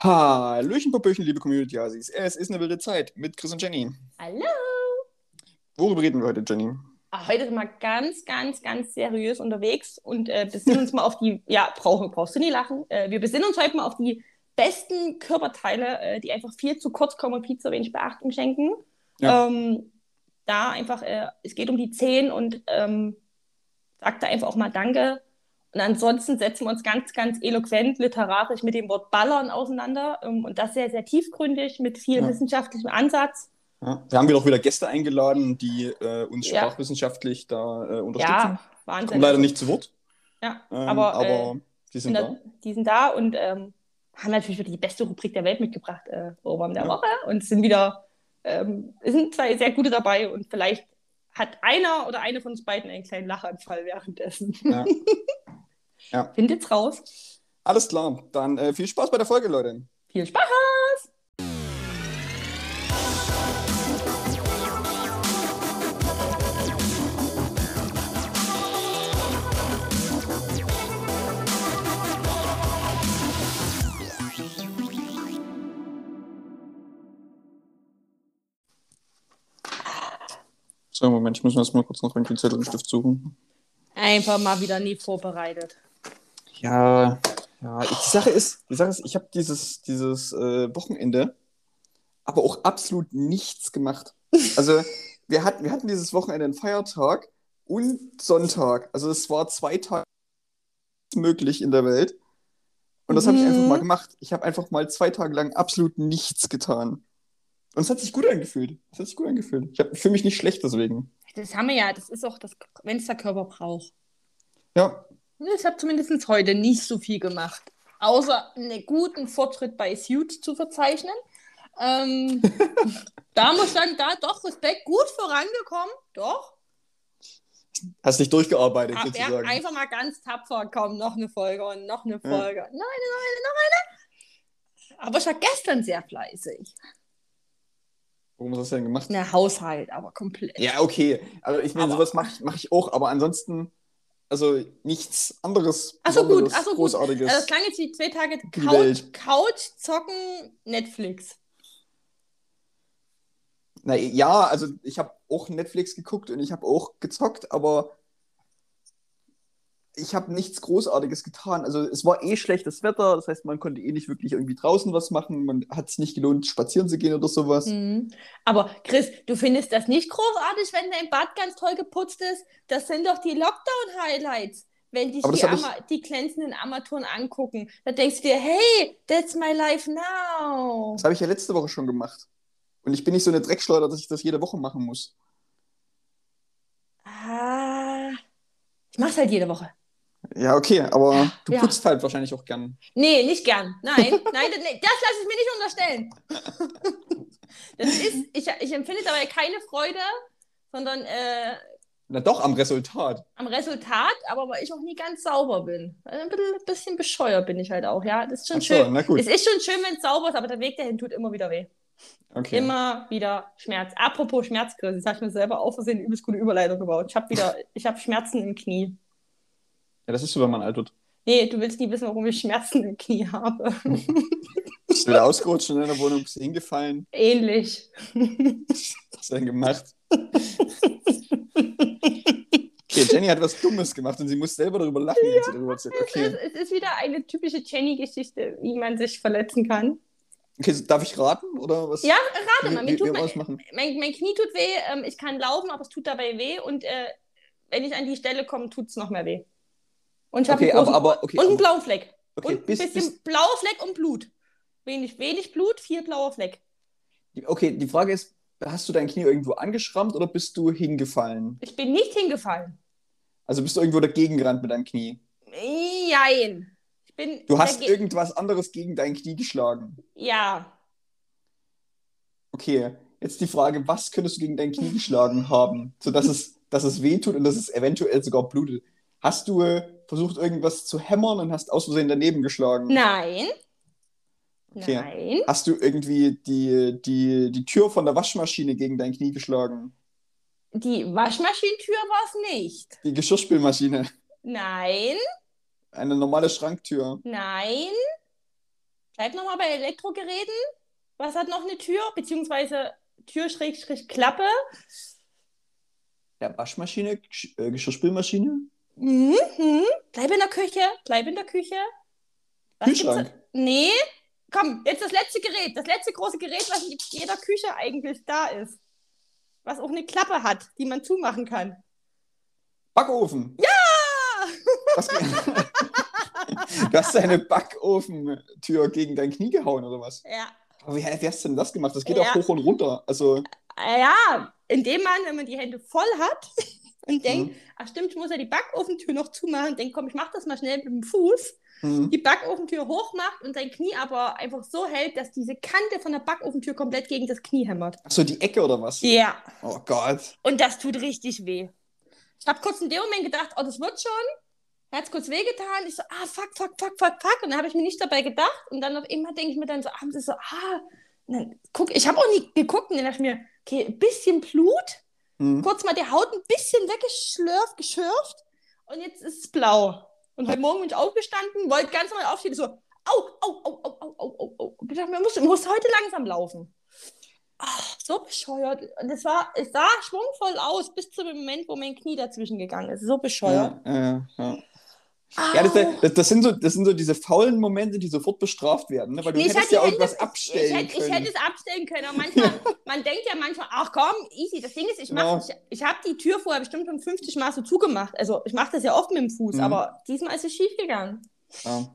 Hallöchen, Popöchen, liebe Community-Asis. Es ist eine wilde Zeit mit Chris und Jenny. Hallo! Worüber reden wir heute, Jenny? Ah, Heute sind wir ganz, ganz, ganz seriös unterwegs und äh, besinnen uns mal auf die, ja, brauch, brauchst du nie lachen, äh, wir besinnen uns heute mal auf die besten Körperteile, äh, die einfach viel zu kurz kommen und viel zu wenig Beachtung schenken. Ja. Ähm, da einfach, äh, es geht um die Zehen und ähm, sagt da einfach auch mal Danke. Und ansonsten setzen wir uns ganz, ganz eloquent, literarisch mit dem Wort Ballern auseinander ähm, und das sehr, sehr tiefgründig mit viel Ja. wissenschaftlichem Ansatz. Ja. Wir haben wieder auch wieder Gäste eingeladen, die äh, uns Ja. sprachwissenschaftlich da äh, unterstützen. Ja, Wahnsinn. Kommen leider nicht zu Wort, Ja, ähm, aber, aber, äh, die sind da. da, die sind da und ähm, haben natürlich wieder die beste Rubrik der Welt mitgebracht, äh, Ohrwurm der. Woche. Und sind wieder, ähm, sind zwei sehr gute dabei und vielleicht hat einer oder eine von uns beiden einen kleinen Lachanfall währenddessen. Ja. Ja. Findet's raus. Alles klar, dann äh, viel Spaß bei der Folge, Leute. Viel Spaß! So, Moment, ich muss mir jetzt mal kurz noch irgendwie einen Zettel und Stift suchen. Einfach mal wieder nie vorbereitet. Ja, ja. Die Sache ist, die Sache ist, ich habe dieses, dieses äh, Wochenende aber auch absolut nichts gemacht. Also wir hatten, wir hatten dieses Wochenende einen Feiertag und Sonntag. Also es war zwei Tage möglich in der Welt. Und das habe ich Mhm. einfach mal gemacht. Ich habe einfach mal zwei Tage lang absolut nichts getan. Und es hat sich gut angefühlt. Es hat sich gut angefühlt. Ich fühle mich nicht schlecht deswegen. Das haben wir ja, das ist auch das, wenn es der Körper braucht. Ja, Ich habe zumindest heute nicht so viel gemacht. Außer einen guten Fortschritt bei Suits zu verzeichnen. Ähm, da muss ich sagen, da doch Respekt, gut vorangekommen. Doch. hast dich durchgearbeitet Ah, Ja, sozusagen. einfach mal ganz tapfer, komm, noch eine Folge und noch eine Folge. Noch eine, noch eine, noch eine. Aber ich war gestern sehr fleißig. Warum hast du das denn gemacht? Na, Haushalt, aber komplett. Ja, okay. Also ich meine, sowas mache ich, mach ich auch, aber ansonsten, also nichts anderes Ach so, gut, Besonderes, ach so, gut. Großartiges. Also, das klang jetzt wie zwei Tage Couch. Couch, Zocken, Netflix. Na ja, also ich habe auch Netflix geguckt und ich habe auch gezockt, aber ich habe nichts Großartiges getan. Also es war eh schlechtes Wetter, das heißt, man konnte eh nicht wirklich irgendwie draußen was machen. Man hat es nicht gelohnt, spazieren zu gehen oder sowas. Mhm. Aber Chris, du findest das nicht großartig, wenn dein Bad ganz toll geputzt ist? Das sind doch die Lockdown-Highlights. Wenn dich die, ich- die glänzenden Armaturen angucken, da denkst du dir, hey, that's my life now. Das habe ich ja letzte Woche schon gemacht. Und ich bin nicht so eine Dreckschleuder, dass ich das jede Woche machen muss. Ah, ich mach's halt jede Woche. Ja, okay, aber du Ja. putzt halt wahrscheinlich auch gern. Nee, nicht gern. Nein, nein, das, nee, das lasse ich mir nicht unterstellen. Das ist, ich, ich empfinde dabei keine Freude, sondern äh, Na doch, am Resultat. am Resultat, aber weil ich auch nie ganz sauber bin. Also Ein bisschen, bisschen bescheuert bin ich halt auch, ja. Das ist schon so, schön. na gut. Es ist schon schön, wenn es sauber ist, aber der Weg dahin tut immer wieder weh. Okay. Immer wieder Schmerz. Apropos Schmerz, Chris, jetzt habe ich mir selber auf Versehen übelst gute Überleitung gebaut. Ich habe wieder, ich habe Schmerzen im Knie. Ja, das ist so, wenn man alt wird. Nee, du willst nie wissen, warum ich Schmerzen im Knie habe. Bist du wieder ausgerutscht in deiner Wohnung, bist hingefallen? Ähnlich. Was hast du denn gemacht? Okay, Jenny hat was Dummes gemacht und sie muss selber darüber lachen, wenn sie darüber erzählt. Es, Okay. ist, es ist wieder eine typische Jenny-Geschichte, wie man sich verletzen kann. okay, so, darf ich raten? Oder was? Ja, rate mal. Mir tut mein, mein, mein Knie tut weh, ähm, ich kann laufen, aber es tut dabei weh und äh, wenn ich an die Stelle komme, tut es noch mehr weh. Und ich habe Okay, einen, großen- aber, aber okay, und einen blauen Fleck. okay, und ein bis, bisschen bis, blauer Fleck und Blut. Wenig, wenig Blut, viel blauer Fleck. okay, die Frage ist, hast du dein Knie irgendwo angeschrammt oder bist du hingefallen? Ich bin nicht hingefallen. Also bist du irgendwo dagegen gerannt mit deinem Knie? Jein. Ich bin Du hast irgendwas anderes gegen dein Knie geschlagen. Ja. Okay, jetzt die Frage, was könntest du gegen dein Knie geschlagen haben, sodass es, dass es weh tut und dass es eventuell sogar blutet? Hast du versucht, irgendwas zu hämmern und hast aus Versehen daneben geschlagen? Nein. Okay. Nein. Hast du irgendwie die, die, die Tür von der Waschmaschine gegen dein Knie geschlagen? Die Waschmaschinentür war es nicht. Die Geschirrspülmaschine? Nein. Eine normale Schranktür? Nein. Bleib nochmal bei Elektrogeräten. Was hat noch eine Tür? Beziehungsweise Tür-Klappe. Ja, Waschmaschine, äh, Geschirrspülmaschine, Mhm. Bleib in der Küche. Bleib in der Küche. Was Kühlschrank. Nee. Komm, jetzt das letzte Gerät. Das letzte große Gerät, was in jeder Küche eigentlich da ist. Was auch eine Klappe hat, die man zumachen kann. Backofen. Ja! Was, du hast deine Backofentür gegen dein Knie gehauen oder was? Ja. Aber wie, wie hast du denn das gemacht? Das geht Ja. auch hoch und runter. Also, Ja, indem man, wenn man die Hände voll hat und denkt, Mhm. ach stimmt, ich muss ja die Backofentür noch zumachen, denkt, komm, ich mach das mal schnell mit dem Fuß, hm, die Backofentür hochmacht und sein Knie aber einfach so hält, dass diese Kante von der Backofentür komplett gegen das Knie hämmert. ach so, die Ecke oder was? Ja. Oh Gott. Und das tut richtig weh. Ich habe kurz in dem Moment gedacht, oh, das wird schon. Hat es kurz wehgetan. Ich so, ah, fuck, fuck, fuck, fuck, fuck. Und dann habe ich mir nicht dabei gedacht. Und dann auf einmal denke ich mir dann so abends ist so, ah, guck, ich habe auch nie geguckt. Und dann dachte ich mir, okay, ein bisschen Blut. Hm. Kurz mal die Haut ein bisschen weggeschlürft, geschürft. Und jetzt ist es blau. Und heute Morgen bin ich aufgestanden, wollte ganz normal aufstehen. So, au, au, au, au, au, au, au, au. Ich dachte mir, muss, muss heute langsam laufen. Ach, so bescheuert. Und es war, es sah schwungvoll aus, bis zu dem Moment, wo mein Knie dazwischen gegangen ist. So bescheuert. Ja, ja, ja. Au. ja das, das, das, sind so, das sind so diese faulen Momente, die sofort bestraft werden. Ne? Weil du Nee, ich hättest hätte ja die irgendwas Hände- abstellen ich, hätte, ich können. hätte es abstellen können, aber manchmal, man denkt ja manchmal, ach komm, easy. Das Ding ist, ich, mach- Ja. ich, ich habe die Tür vorher bestimmt schon 50 Mal so zugemacht. Also ich mache das ja oft mit dem Fuß, Mhm. aber diesmal ist es schief gegangen. ja.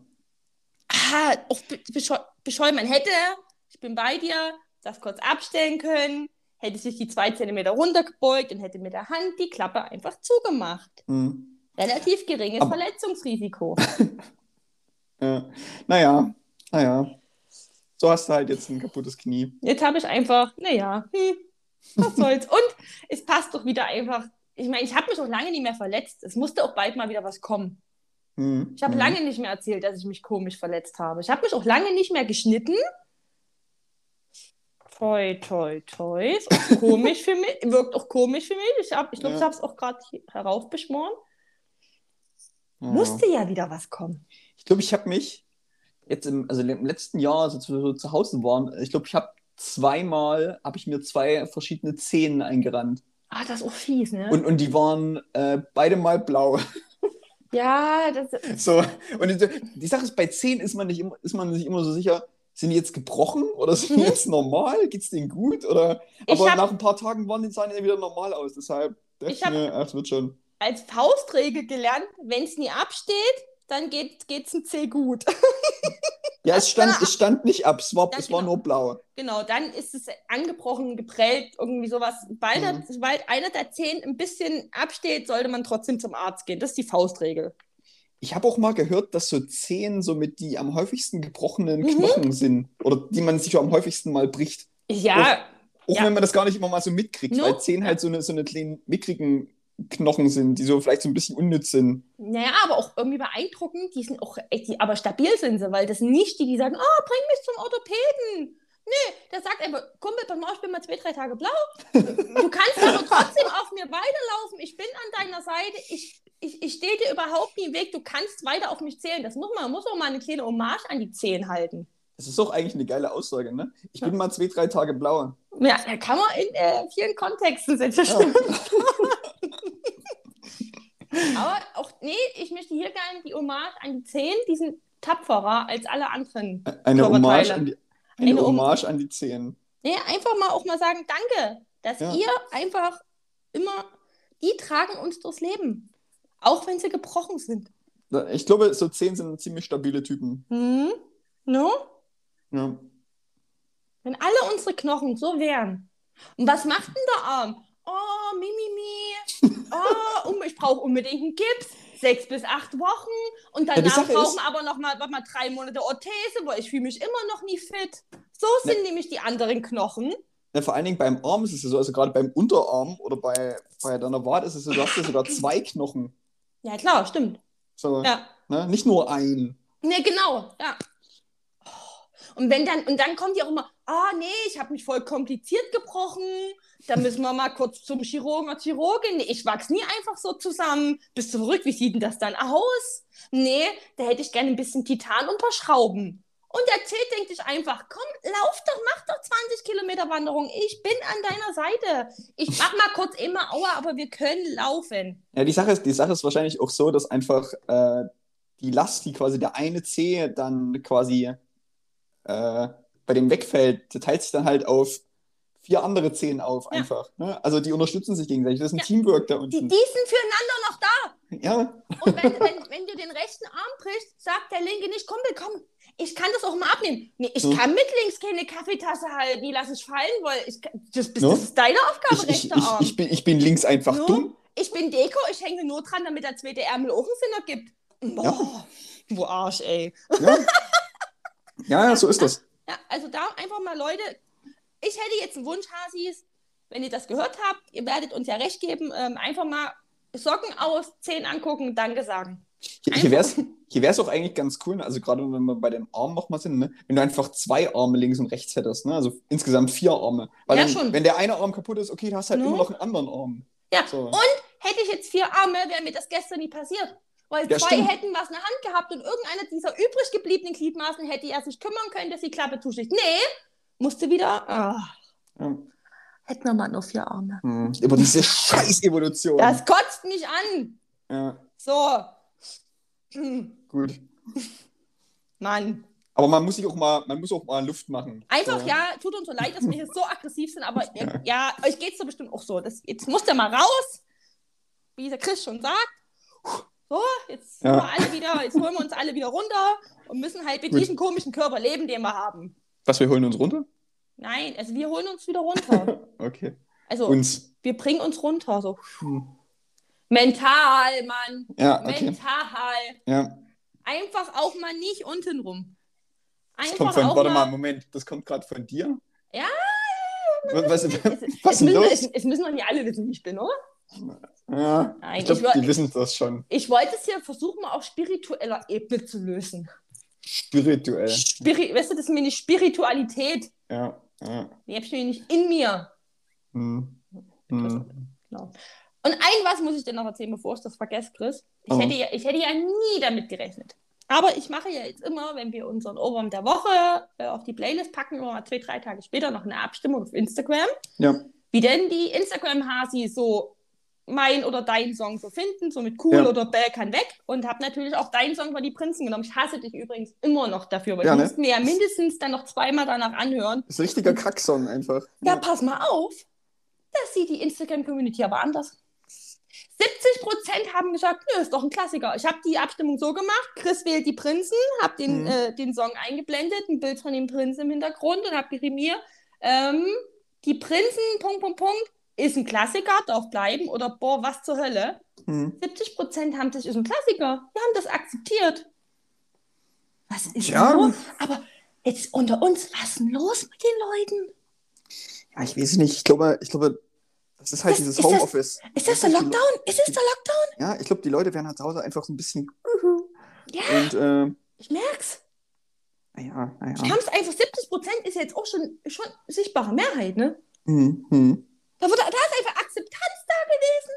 Ah, auch be bescheu bescheuert. Man hätte, ich bin bei dir, das kurz abstellen können, hätte sich die zwei Zentimeter runtergebeugt und hätte mit der Hand die Klappe einfach zugemacht. Hm. Relativ geringes Aber- Verletzungsrisiko. ja. Naja, naja. So hast du halt jetzt ein kaputtes Knie. Jetzt habe ich einfach, naja, hm, was soll's. Und es passt doch wieder einfach. Ich meine, ich habe mich auch lange nicht mehr verletzt. Es musste auch bald mal wieder was kommen. Hm. Ich habe hm. lange nicht mehr erzählt, dass ich mich komisch verletzt habe. Ich habe mich auch lange nicht mehr geschnitten. Toi, toi, toi. Ist auch komisch für mich. Wirkt auch komisch für mich. Ich glaube, ich, glaub, Ja. ich habe es auch gerade heraufbeschworen. Ja. Musste ja wieder was kommen. Ich glaube, ich habe mich jetzt im, also im letzten Jahr, als wir so zu Hause waren, ich glaube, ich habe zweimal, habe ich mir zwei verschiedene Zehen eingerannt. Ah, das ist auch fies, ne? Und, und die waren äh, beide mal blau. ja, das, So, und die, die Sache ist, bei Zehen ist man, nicht immer, ist man sich immer so sicher, sind die jetzt gebrochen oder sind die Mhm. jetzt normal? Geht's denen gut? Oder, aber hab- nach ein paar Tagen waren die Zähne wieder normal aus. Deshalb dachte Ich ich, hab- mir, ach, es wird schon. Als Faustregel gelernt, wenn es nie absteht, dann geht es ein C gut. Ja, es stand, es stand nicht ab, es war, Ja, es war genau. nur blau. Genau, dann ist es angebrochen, geprellt, irgendwie sowas. Sobald, Mhm. sobald einer der Zehen ein bisschen absteht, sollte man trotzdem zum Arzt gehen. Das ist die Faustregel. Ich habe auch mal gehört, dass so Zehen somit die am häufigsten gebrochenen Mhm. Knochen sind. Oder die man sich am häufigsten mal bricht. Ja, Auch Ja. wenn man das gar nicht immer mal so mitkriegt, No. weil Zehen halt so eine, so eine kleinen mickrigen Knochen sind, die so vielleicht so ein bisschen unnütz sind. naja, aber auch irgendwie beeindruckend. Die sind auch echt, die, aber stabil sind sie, weil das sind nicht die, die sagen, oh, bring mich zum Orthopäden. Nee, der sagt einfach, Kumpel, pass mal, ich bin mal zwei, drei Tage blau. Du kannst aber trotzdem auf mir weiterlaufen. Ich bin an deiner Seite. Ich, ich, ich stehe dir überhaupt nie im Weg. Du kannst weiter auf mich zählen. Das muss man, muss auch mal eine kleine Hommage an die Zehen halten. Das ist doch eigentlich eine geile Aussage, ne? Ich bin mal zwei, drei Tage blau. Ja, da kann man in äh, vielen Kontexten setzen. Ja. Aber auch, nee, ich möchte hier gerne die Hommage an die Zehen. Die sind tapferer als alle anderen. Eine. Hommage an die, eine Eine Hommage an die Zehen. Nee, einfach mal auch mal sagen, danke, dass Ja. ihr einfach immer, die tragen uns durchs Leben. Auch wenn sie gebrochen sind. Ich glaube, so Zehen sind ziemlich stabile Typen. Hm? No? Ja. Wenn alle unsere Knochen so wären. Und was macht denn der Arm? Oh, mi, mi, mi. Oh, ich brauche unbedingt einen Gips. Sechs bis acht Wochen. Und Ja, danach Sache brauchen wir aber noch mal, warte mal drei Monate Orthese, weil ich fühle mich immer noch nie fit. So sind nämlich die anderen Knochen. Ja, vor allen Dingen beim Arm ist es ja so, also gerade beim Unterarm oder bei, bei deiner Wade ist es so, du hast ja sogar zwei Knochen. Ja, klar, stimmt. So, Ja. ne? Nicht nur ein. Ne, genau, ja. Und wenn dann, und dann kommt ja auch immer, ah nee, ich habe mich voll kompliziert gebrochen, da müssen wir mal kurz zum Chirurgen oder Chirurgin. Ich wachs nie einfach so zusammen. Bist du verrückt? Wie sieht denn das dann aus? Nee, da hätte ich gerne ein bisschen Titan und ein paar Schrauben. Und der T denkt sich einfach, komm, lauf doch, mach doch 20 Kilometer Wanderung. Ich bin an deiner Seite. Ich mach mal kurz immer Aua, aber wir können laufen. Ja, die Sache ist, die Sache ist wahrscheinlich auch so, dass einfach äh, die Last, die quasi der eine Zeh dann quasi äh, bei dem wegfällt, teilt sich dann halt auf vier andere Zehen auf, Ja. einfach. Ne? Also die unterstützen sich gegenseitig. Das ist ein Ja. Teamwork da Die, unten. die sind füreinander noch da. Ja, Und wenn, wenn, wenn du den rechten Arm brichst, sagt der linke nicht, Kumpel, komm, ich kann das auch mal abnehmen. Nee, ich Hm. kann mit links keine Kaffeetasse halten, die lasse ich fallen, weil ich, das, bist, No? das ist deine Aufgabe, ich, rechter ich, Arm. ich, bin, ich bin links einfach No? dumm. Ich bin Deko, ich hänge nur dran, damit der zweite Ärmel auch einen Sinn ergibt. Boah, du Arsch, ey. Ja. ja, ja, so ist das. Ja, also da einfach mal, Leute, ich hätte jetzt einen Wunsch, Hasis, wenn ihr das gehört habt, ihr werdet uns ja recht geben, ähm, einfach mal Socken aus, Zehen angucken, Danke sagen. Hier, hier wäre es hier wär's auch eigentlich ganz cool, ne? also gerade wenn wir bei dem Arm nochmal sind, ne? wenn du einfach zwei Arme links und rechts hättest, ne? also insgesamt vier Arme. Weil Ja, dann, schon. wenn der eine Arm kaputt ist, okay, du hast halt No. immer noch einen anderen Arm. Ja, So. und hätte ich jetzt vier Arme, wäre mir das gestern nie passiert. Weil Ja, zwei stimmt. hätten was in der Hand gehabt und irgendeiner dieser übrig gebliebenen Gliedmaßen hätte er sich kümmern können, dass die Klappe zusticht. Nee, musste wieder. Ah, Ja. hätten wir mal nur vier Arme. Hm. Aber diese scheiß Evolution. Das kotzt mich an. Ja, So. Hm, gut. Mann. Aber man muss sich auch mal, man muss auch mal Luft machen. Einfach, So. ja, tut uns so leid, dass wir hier so aggressiv sind, aber ja, ja euch geht es so bestimmt auch so. Das, jetzt muss der mal raus, wie der Chris schon sagt. So, jetzt, Ja. wir alle wieder, jetzt holen wir uns alle wieder runter und müssen halt mit Gut. diesem komischen Körper leben, den wir haben. Was, wir holen uns runter? Nein, also wir holen uns wieder runter. Okay. Also Uns. wir bringen uns runter. So. Hm. Mental, Mann. Ja, okay. Mental. Ja. Einfach auch mal nicht untenrum. Das Einfach kommt von, auch warte mal. Moment, das kommt gerade von dir? Ja. Was, was, Es, was es, müssen, es, es müssen doch nicht alle wissen, wie ich bin, oder? Ja, Nein, ich glaube, ich die wissen das schon. Ich wollte es hier versuchen, mal auf spiritueller Ebene zu lösen. Spirituell. Spiri weißt du, das ist mir nicht Spiritualität. Ja, ja. Die habe ich nicht in mir. Hm. Hm. Genau. Und ein was muss ich dir noch erzählen, bevor ich das vergesse, Chris. Ich, Oh. hätte, ja, ich hätte ja nie damit gerechnet. Aber ich mache ja jetzt immer, wenn wir unseren Ohrwurm der Woche äh, auf die Playlist packen, immer mal zwei, drei Tage später noch eine Abstimmung auf Instagram, Ja. wie denn die Instagram-Hasi so mein oder dein Song so finden, so mit cool Ja. oder Bell kann weg. Und habe natürlich auch deinen Song von die Prinzen genommen. Ich hasse dich übrigens immer noch dafür, weil Ja, ich ne? musste mir ja mindestens dann noch zweimal danach anhören. Das ist ein richtiger Kacksong einfach. Ja, pass mal auf. Das sieht die Instagram-Community aber anders. 70% haben gesagt, nö, ist doch ein Klassiker. Ich habe die Abstimmung so gemacht, Chris wählt die Prinzen, habe den, Mhm. äh, den Song eingeblendet, ein Bild von den Prinzen im Hintergrund und habe geschrieben, hier, ähm, die Prinzen, Punkt, Punkt, Punkt, ist ein Klassiker, darf bleiben oder boah, was zur Hölle. Hm. 70% haben das ist ein Klassiker. Wir haben das akzeptiert. Was ist Ja. los? Aber jetzt unter uns, was ist denn los mit den Leuten? Ja, ich weiß nicht. Ich glaube, ich glaube, das ist halt Das- dieses ist das- Homeoffice. Ist das der Die Lockdown? Ist es der Lockdown? Ja, ich glaube, die Leute werden halt zu Hause einfach so ein bisschen. Ja, Und, äh, ich merk's. naja, Ich naja. kann es einfach, 70 Prozent ist jetzt auch schon, schon sichtbare Mehrheit, ne? Hm, hm. Da, wurde, da ist einfach Akzeptanz da gewesen.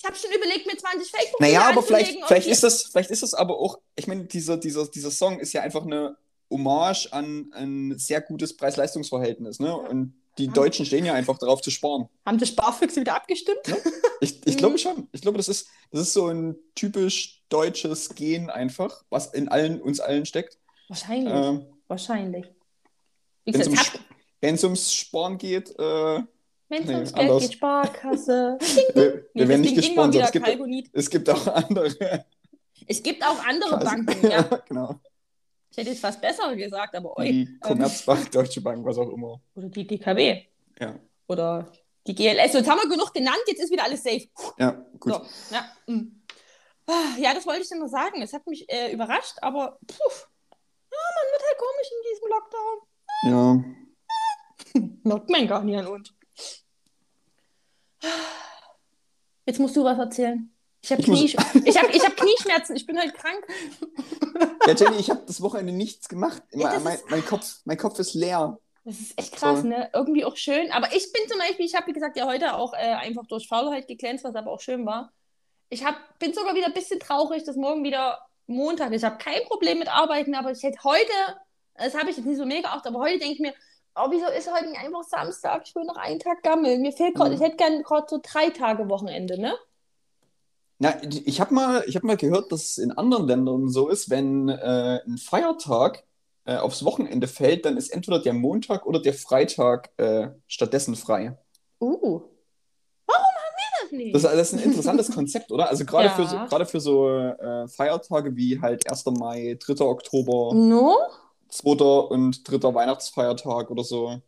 Ich habe schon überlegt, mir 20 facebook Naja, aber vielleicht, vielleicht, ist das, vielleicht ist das aber auch, ich meine, dieser, dieser, dieser Song ist ja einfach eine Hommage an ein sehr gutes Preis-Leistungs-Verhältnis. Ne? Und die Ja. Deutschen stehen ja einfach darauf zu sparen. haben die Sparfüchse wieder abgestimmt? Ich, ich Mhm. glaube schon. Ich glaube, das ist, das ist so ein typisch deutsches Gen einfach, was in allen, uns allen steckt. Wahrscheinlich. Ähm, Wahrscheinlich. Wie gesagt, ums, hab, wenn's ums Sparen geht, äh, wenn es nee, ums Geld anders. geht, Sparkasse. wir, wir werden nicht gesponsert. Es gibt, Kalgonit. es gibt auch andere. Es gibt auch andere Scheiße. Banken, ja. genau. Ich hätte jetzt fast besser gesagt, aber oi. Die Commerzbank, Deutsche Bank, was auch immer. Oder die DKW. Ja, Oder die GLS. Jetzt haben wir genug genannt, jetzt ist wieder alles safe. ja gut. So, ja. mm. Ah, Ja, das wollte ich dir nur sagen. Es hat mich äh, überrascht, aber puh, ja, man wird halt komisch in diesem Lockdown. Ja. Merkt man gar nicht an uns. Jetzt musst du was erzählen. Ich habe Knie, ich hab, ich hab Knieschmerzen, ich bin halt krank. Ja, Jenny, ich habe das Wochenende nichts gemacht. Mein, ist- mein, Kopf, mein Kopf ist leer. Das ist echt krass, So. ne? Irgendwie auch schön. Aber ich bin zum Beispiel, ich habe, wie gesagt, ja heute auch äh, einfach durch Faulheit geglänzt, was aber auch schön war. Ich hab, bin sogar wieder ein bisschen traurig, dass morgen wieder Montag. Ich habe kein Problem mit Arbeiten, aber ich hätte heute, das habe ich jetzt nicht so mega oft, aber heute denke ich mir, oh, wieso ist heute nicht einfach Samstag? Ich will noch einen Tag gammeln. Mir fehlt gerade, Mhm. ich hätte gerne gerade so drei Tage Wochenende, ne? Na, ich habe mal, ich hab mal gehört, dass es in anderen Ländern so ist, wenn äh, ein Feiertag äh, aufs Wochenende fällt, dann ist entweder der Montag oder der Freitag äh, stattdessen frei. Uh. Warum haben wir das nicht? Das, das ist ein interessantes Konzept, oder? Also gerade Ja. für so, gerade für so äh, Feiertage wie halt 1. Mai, 3. Oktober, no? 2. und 3. Weihnachtsfeiertag oder so. Ne?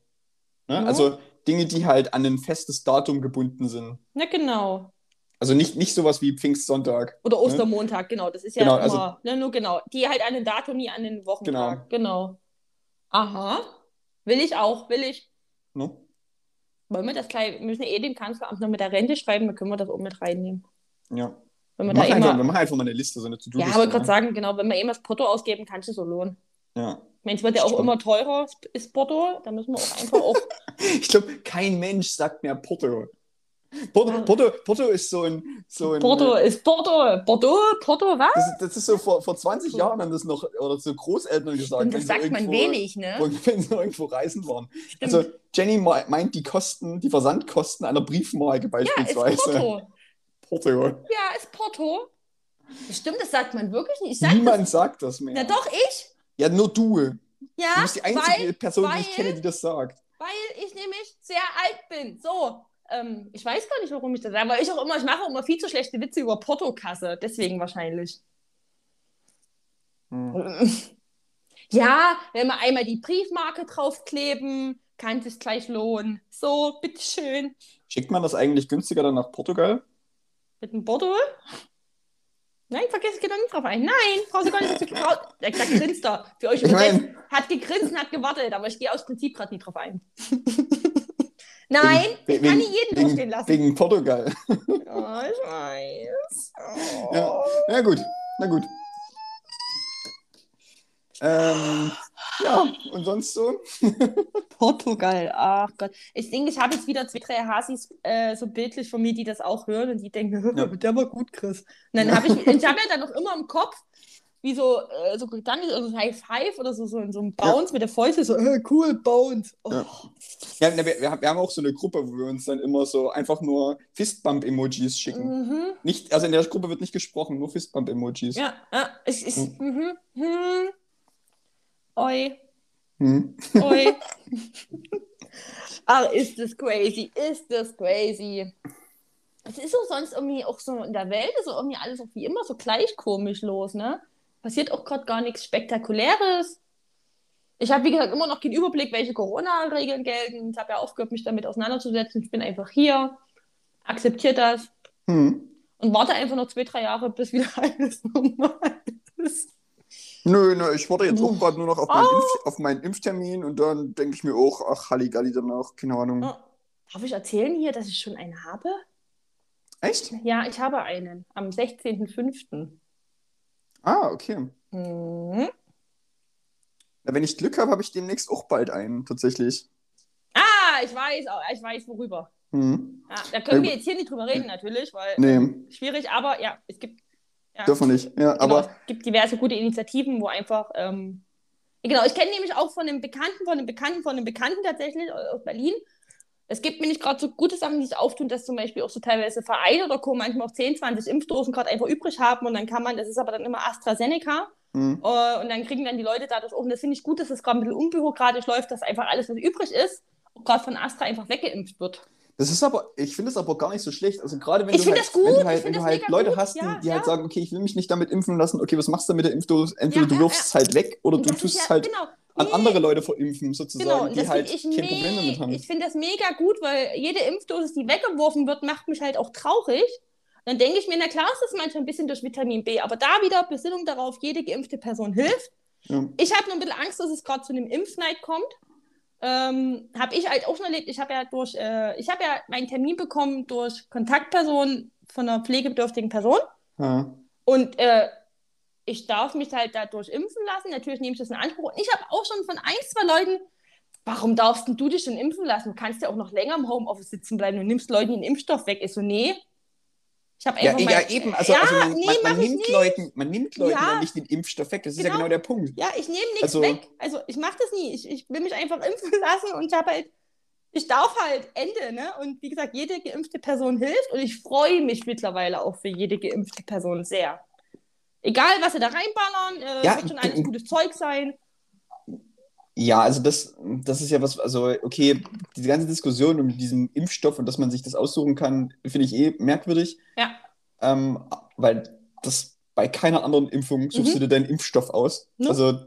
Ja. Also Dinge, die halt an ein festes Datum gebunden sind. Na genau. Also nicht, nicht sowas wie Pfingstsonntag. Oder Ostermontag, genau. Das ist ja Genau, immer, also- ne, nur genau. Die halt an den Datum, nie an den Wochentag. Genau. Aha. Will ich auch, will ich. Ne? Wollen wir das gleich, wir müssen eh dem Kanzleramt noch mit der Rente schreiben, dann können wir das auch mit reinnehmen. Ja. Wenn Wir wir da machen, einfach, immer, wir machen einfach mal eine Liste, so eine ja, To-Do-Liste. aber ich gerade ne? sagen, genau, wenn wir eh mal das Porto ausgeben, kann es so lohnen. Ja. Ich meine, es wird ja auch Stimmt. immer teurer, ist Porto, da müssen wir auch einfach auch, Ich glaube, kein Mensch sagt mehr Porto. Porto. Porto, Porto ist so ein. So ein Porto ist Porto, Porto, Porto, was? Das, ist- das ist so vor, vor 20 Jahren haben das noch, oder so Großeltern gesagt. Und das sagt man irgendwo- wenig, ne? Wenn sie irgendwo reisen waren. Stimmt. Also Jenny me- meint die Kosten, die Versandkosten einer Briefmarke ja, ist beispielsweise. Porto. Porto. Ja, ist Porto. Stimmt, das sagt man wirklich nicht. Ich sag Niemand das. sagt das mehr. Na doch, ich. Ja, nur du. Du Ja, bist die einzige weil, Person, weil, die ich kenne, die das sagt. weil ich nämlich sehr alt bin. So, ähm, ich weiß gar nicht, warum ich das sage, weil ich auch immer, ich mache immer viel zu schlechte Witze über Portokasse. Deswegen wahrscheinlich. Hm. Ja, wenn wir einmal die Briefmarke draufkleben, kann es gleich lohnen. So, bitteschön. Schickt man das eigentlich günstiger dann nach Portugal? Mit dem Porto? Nein, vergiss, geht doch nicht drauf ein. Nein, brauchst du gar nicht. Frau, da, da grinst er. Für euch Ich meine, Hat gegrinst und hat gewartet, aber ich gehe aus Prinzip gerade nicht drauf ein. Nein, Wegen- ich kann nicht jeden wegen, durchstehen lassen. wegen Portugal. Ja, ich weiß. Oh. Ja. Na gut, na gut. Ähm, ja, und sonst so? Portugal, ach Gott. Ich denke, ich habe jetzt wieder zwei, drei Hasis äh, so bildlich von mir, die das auch hören und die denken, Ja. der war gut, Chris. Und dann habe ich, ich habe ja dann noch immer im Kopf, wie so, äh, so Gedanken, also High Five oder so, so, in so ein Bounce mit der Fäuste, so, äh, cool, Bounce. Oh. Ja. Ja, ne, wir, wir haben auch so eine Gruppe, wo wir uns dann immer so einfach nur Fistbump-Emojis schicken. Mhm. Nicht, also in der Gruppe wird nicht gesprochen, nur Fistbump-Emojis. Ja, ja, ich, ich, Hm. mhm. Oi, Hm. oi. Ach, ist das crazy, ist das crazy. Es ist auch sonst irgendwie auch so in der Welt ist auch irgendwie alles auch wie immer so gleich komisch los, ne? Passiert auch gerade gar nichts Spektakuläres. Ich habe, wie gesagt, immer noch keinen Überblick, welche Corona-Regeln gelten. Ich habe ja aufgehört, mich damit auseinanderzusetzen. Ich bin einfach hier, akzeptiere das Hm. und warte einfach noch zwei, drei Jahre, bis wieder alles normal ist. Nö, nö, ich warte jetzt auch Oh. gerade nur noch auf meinen, Impf, auf meinen Impftermin und dann denke ich mir auch, ach, Halligalli danach, keine Ahnung. Oh, Darf ich erzählen hier, dass ich schon einen habe? Echt? Ja, ich habe einen. Am 16.05. Ah, okay. Mhm. Na, wenn ich Glück habe, habe ich demnächst auch bald einen, tatsächlich. Ah, ich weiß, ich weiß worüber. Hm. Ja, da können wir Ja, jetzt hier nicht drüber reden, natürlich, weil Nee, schwierig, aber ja, es gibt. Ja, dürfen wir nicht. Ja, genau, aber es gibt diverse gute Initiativen, wo einfach. Ähm, genau, ich kenne nämlich auch von einem Bekannten, von einem Bekannten, von einem Bekannten tatsächlich aus Berlin. Es gibt mir nicht gerade so gute Sachen, die sich auftun, dass zum Beispiel auch so teilweise Vereine oder Co. manchmal auch 10, 20 Impfdosen gerade einfach übrig haben und dann kann man, das ist aber dann immer AstraZeneca. hm. Äh, und dann kriegen dann die Leute dadurch auch, und das finde ich gut, dass es gerade ein bisschen unbürokratisch läuft, dass einfach alles, was übrig ist, gerade von Astra einfach weggeimpft wird. Das ist aber, ich finde es aber gar nicht so schlecht. Also gerade wenn Ich du halt, das gut, wenn du halt, wenn du halt Leute gut, hast, die, ja, die ja. halt sagen, okay, ich will mich nicht damit impfen lassen, okay, was machst du mit der Impfdose? Entweder du wirfst es halt weg oder du tust es halt genau, an andere Leute verimpfen, sozusagen, Genau, die halt kein Problem damit haben. ich finde das mega gut, weil jede Impfdosis, die weggeworfen wird, macht mich halt auch traurig. Dann denke ich mir, na klar ist das manchmal ein bisschen durch Vitamin B, aber da wieder Besinnung darauf, jede geimpfte Person hilft. Ja. Ich habe nur ein bisschen Angst, dass es gerade zu einem Impfneid kommt. Ähm, habe ich halt auch schon erlebt. Ich habe ja durch, äh, ich habe ja meinen Termin bekommen durch Kontaktperson von einer pflegebedürftigen Person. Ja. Und äh, ich darf mich halt dadurch impfen lassen. Natürlich nehme ich das in Anspruch. Und ich habe auch schon von ein, zwei Leuten, warum darfst du dich schon impfen lassen? Du kannst ja auch noch länger im Homeoffice sitzen bleiben. Du nimmst Leuten den Impfstoff weg. Ich so, nee, Ich habe Ja, ja, eben. Also, ja, also man, nee, man, man, nimmt nicht. Leuten, man nimmt Leuten Ja. ja nicht den Impfstoff weg. Das ist ja Genau. genau der Punkt. Ja, ich nehme nichts Also- weg. Also ich mache das nie. Ich, ich will mich einfach impfen lassen und ich habe halt, ich darf halt Ende, ne? Und wie gesagt, jede geimpfte Person hilft und ich freue mich mittlerweile auch für jede geimpfte Person sehr. Egal, was sie da reinballern, äh, Ja, wird schon alles gutes Zeug sein. Ja, also das, das ist ja was, also okay, diese ganze Diskussion um diesen Impfstoff und dass man sich das aussuchen kann, finde ich eh merkwürdig. Ja. Ähm, weil das bei keiner anderen Impfung suchst Mhm. du dir deinen Impfstoff aus. Ne? Also,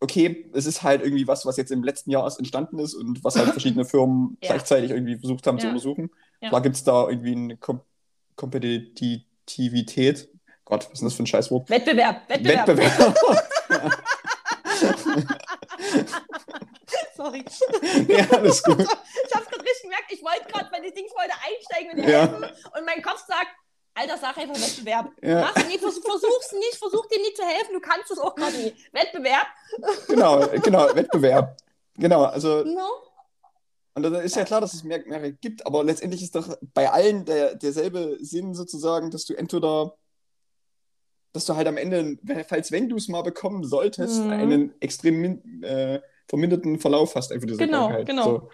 okay, es ist halt irgendwie was, was jetzt im letzten Jahr erst entstanden ist und was halt verschiedene Firmen Ja. gleichzeitig irgendwie versucht haben zu Ja. untersuchen. Ja. Klar gibt es da irgendwie eine Kom Kompetitivität. Gott, was ist denn das für ein Scheißwort? Wettbewerb, Wettbewerb. Wettbewerb. Sorry. ja, alles gut. Ich habe gerade richtig gemerkt, ich wollte gerade bei den Dings heute einsteigen und Ja. und mein Kopf sagt, Alter, sag einfach Wettbewerb. Ja. Mach's nicht, vers versuch's nicht, versuch dir nicht zu helfen, du kannst es auch gerade nicht. Wettbewerb. Genau, genau, Wettbewerb. Genau, also, No? und dann ist ja klar, dass es mehr, mehrere gibt, aber letztendlich ist doch bei allen der, derselbe Sinn sozusagen, dass du entweder, dass du halt am Ende, falls wenn du es mal bekommen solltest, Mhm. einen extrem äh, verminderten Verlauf hast, einfach dieser Genau, Krankheit. genau. So.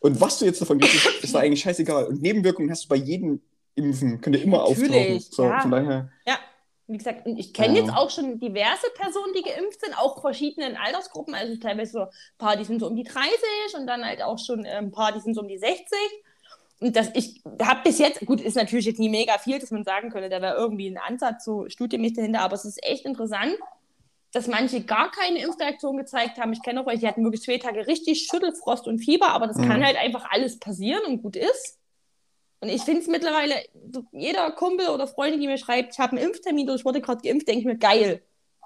Und was du jetzt davon kriegst, ist, da eigentlich scheißegal. Und Nebenwirkungen hast du bei jedem Impfen, könnt ihr immer auftauchen. Natürlich, So, ja. Von daher, Ja. Wie gesagt, ich kenne Ja. jetzt auch schon diverse Personen, die geimpft sind, auch verschiedenen Altersgruppen. Also teilweise so ein paar, die sind so um die 30 und dann halt auch schon äh, ein paar, die sind so um die 60. Und das, ich habe bis jetzt, gut, ist natürlich jetzt nie mega viel, dass man sagen könnte, da wäre irgendwie ein Ansatz so studienmäßig dahinter, aber es ist echt interessant, dass manche gar keine Impfreaktion gezeigt haben. Ich kenne auch welche, die hatten wirklich zwei Tage richtig Schüttelfrost und Fieber, aber das Mhm. kann halt einfach alles passieren und gut ist. Und ich finde es mittlerweile, jeder Kumpel oder Freundin, die mir schreibt, ich habe einen Impftermin oder ich wurde gerade geimpft, denke ich mir, geil.